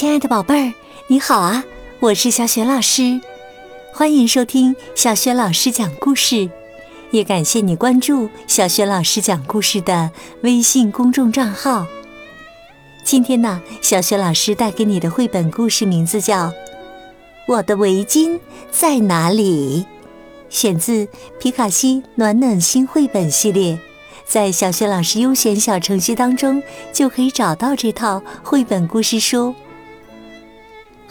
亲爱的宝贝儿，你好啊！我是小雪老师，欢迎收听小雪老师讲故事，也感谢你关注小雪老师讲故事的微信公众账号。今天呢，小雪老师带给你的绘本故事名字叫《我的围巾在哪里》，选自皮卡西暖暖心绘本系列，在小雪老师优选小程序当中就可以找到这套绘本故事书。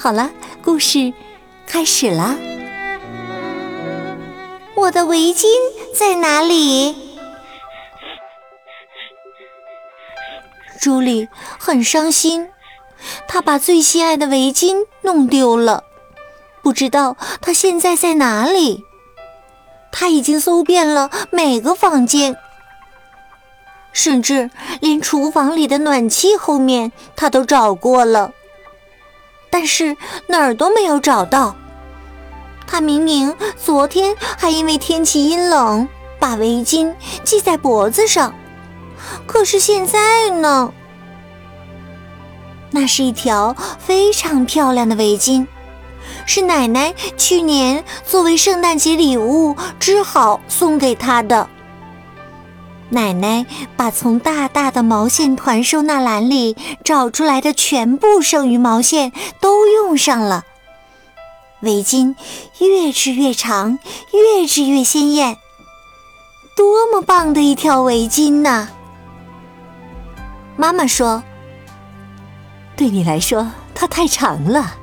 好了，故事开始了！我的围巾在哪里？朱莉很伤心，她把最心爱的围巾弄丢了，不知道她现在在哪里。她已经搜遍了每个房间，甚至连厨房里的暖气后面，她都找过了。但是哪儿都没有找到。他明明昨天还因为天气阴冷，把围巾系在脖子上，可是现在呢？那是一条非常漂亮的围巾，是奶奶去年作为圣诞节礼物织好送给他的。奶奶把从大大的毛线团收纳篮里找出来的全部剩余毛线都用上了，围巾越织越长，越织越鲜艳，多么棒的一条围巾呐！妈妈说：“对你来说，它太长了。”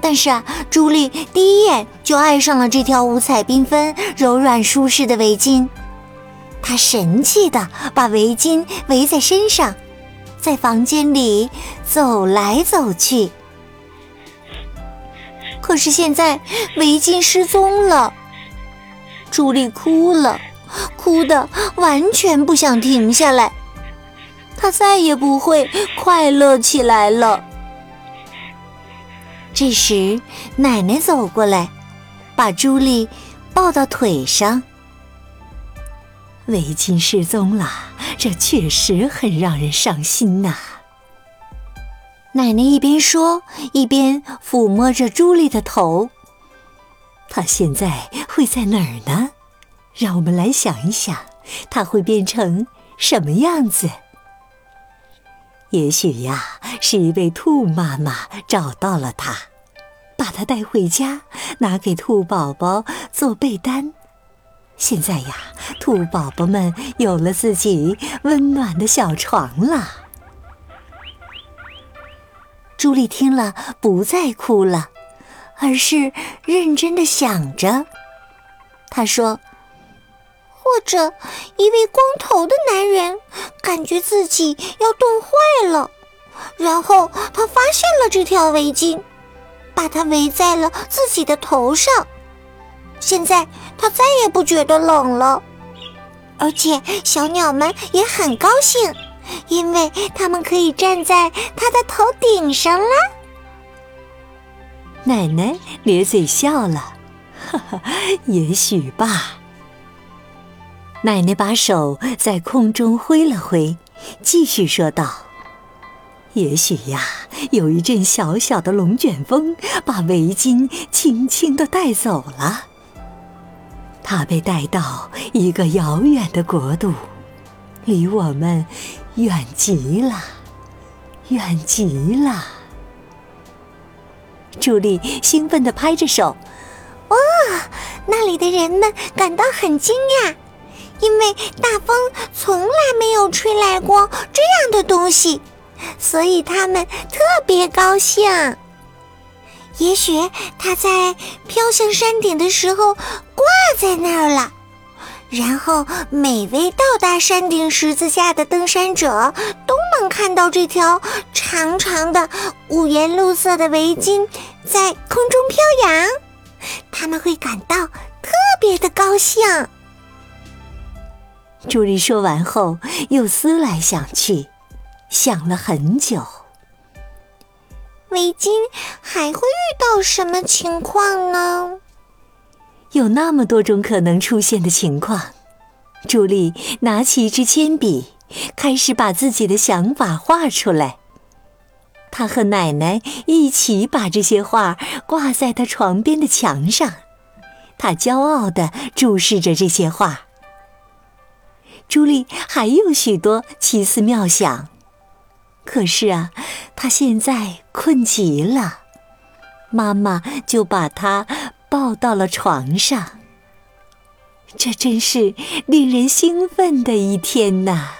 但是啊，朱莉第一眼就爱上了这条五彩缤纷、柔软舒适的围巾。他神气地把围巾围在身上，在房间里走来走去。可是现在围巾失踪了，朱莉哭了，哭得完全不想停下来。她再也不会快乐起来了。这时，奶奶走过来，把朱莉抱到腿上。围巾失踪了，这确实很让人伤心呐。奶奶一边说，一边抚摸着朱莉的头。她现在会在哪儿呢？让我们来想一想，她会变成什么样子？也许呀，是一位兔妈妈找到了她，把她带回家，拿给兔宝宝做被单。现在呀，兔宝宝们有了自己温暖的小床了。朱莉听了，不再哭了，而是认真的想着。她说：“或者一位光头的男人感觉自己要冻坏了，然后他发现了这条围巾，把它围在了自己的头上。”现在他再也不觉得冷了，而且小鸟们也很高兴，因为它们可以站在他的头顶上啦。奶奶咧嘴笑了，哈哈，也许吧。奶奶把手在空中挥了挥，继续说道：“也许呀，有一阵小小的龙卷风把围巾轻轻地带走了。”他被带到一个遥远的国度，离我们远极了，远极了。朱莉兴奋地拍着手：“哇，那里的人们感到很惊讶，因为大风从来没有吹来过这样的东西，所以他们特别高兴。”也许他在飘向山顶的时候在那儿了，然后每位到达山顶十字架的登山者都能看到这条长长的五颜六色的围巾在空中飘扬，他们会感到特别的高兴。朱莉说完后，又思来想去，想了很久。围巾还会遇到什么情况呢？有那么多种可能出现的情况。朱莉拿起一支铅笔，开始把自己的想法画出来。她和奶奶一起把这些画挂在她床边的墙上，她骄傲地注视着这些画。朱莉还有许多奇思妙想，可是啊，她现在困极了，妈妈就把她抱到了床上。这真是令人兴奋的一天呐！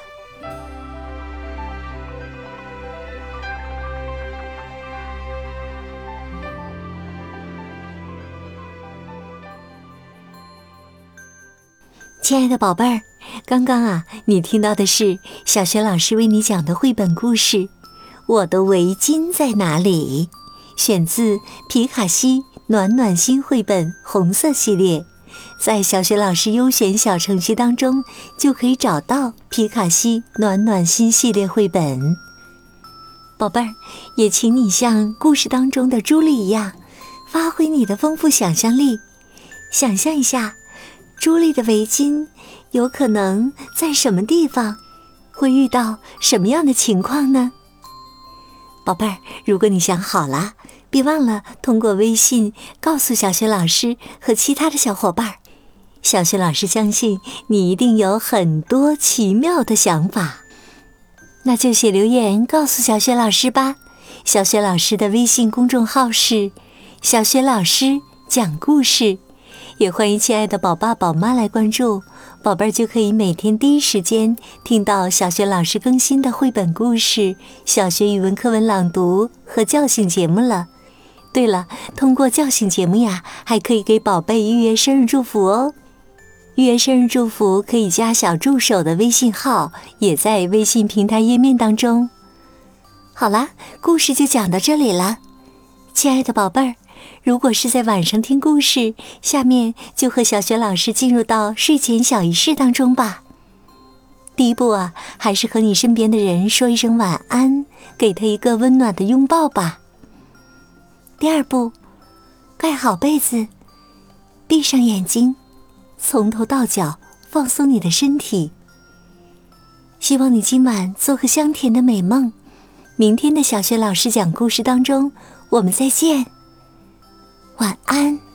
亲爱的宝贝儿，刚刚啊，你听到的是小学老师为你讲的绘本故事《我的围巾在哪里》，选自皮卡西暖暖心绘本红色系列。在小学老师优选小程序当中，就可以找到皮卡西暖暖心系列绘本。宝贝儿，也请你像故事当中的朱莉一样，发挥你的丰富想象力，想象一下。朱莉的围巾有可能在什么地方？会遇到什么样的情况呢？宝贝儿，如果你想好了，别忘了通过微信告诉小雪老师和其他的小伙伴儿。小雪老师相信你一定有很多奇妙的想法，那就写留言告诉小雪老师吧。小雪老师的微信公众号是“小雪老师讲故事”。也欢迎亲爱的宝爸宝妈来关注，宝贝儿就可以每天第一时间听到小学老师更新的绘本故事、小学语文课文朗读和叫醒节目了。对了，通过叫醒节目呀，还可以给宝贝预约生日祝福哦。预约生日祝福可以加小助手的微信号，也在微信平台页面当中。好啦，故事就讲到这里了，亲爱的宝贝儿。如果是在晚上听故事，下面就和小雪老师进入到睡前小仪式当中吧。第一步啊，还是和你身边的人说一声晚安，给他一个温暖的拥抱吧。第二步，盖好被子，闭上眼睛，从头到脚放松你的身体。希望你今晚做个香甜的美梦。明天的小学老师讲故事当中，我们再见。晚安。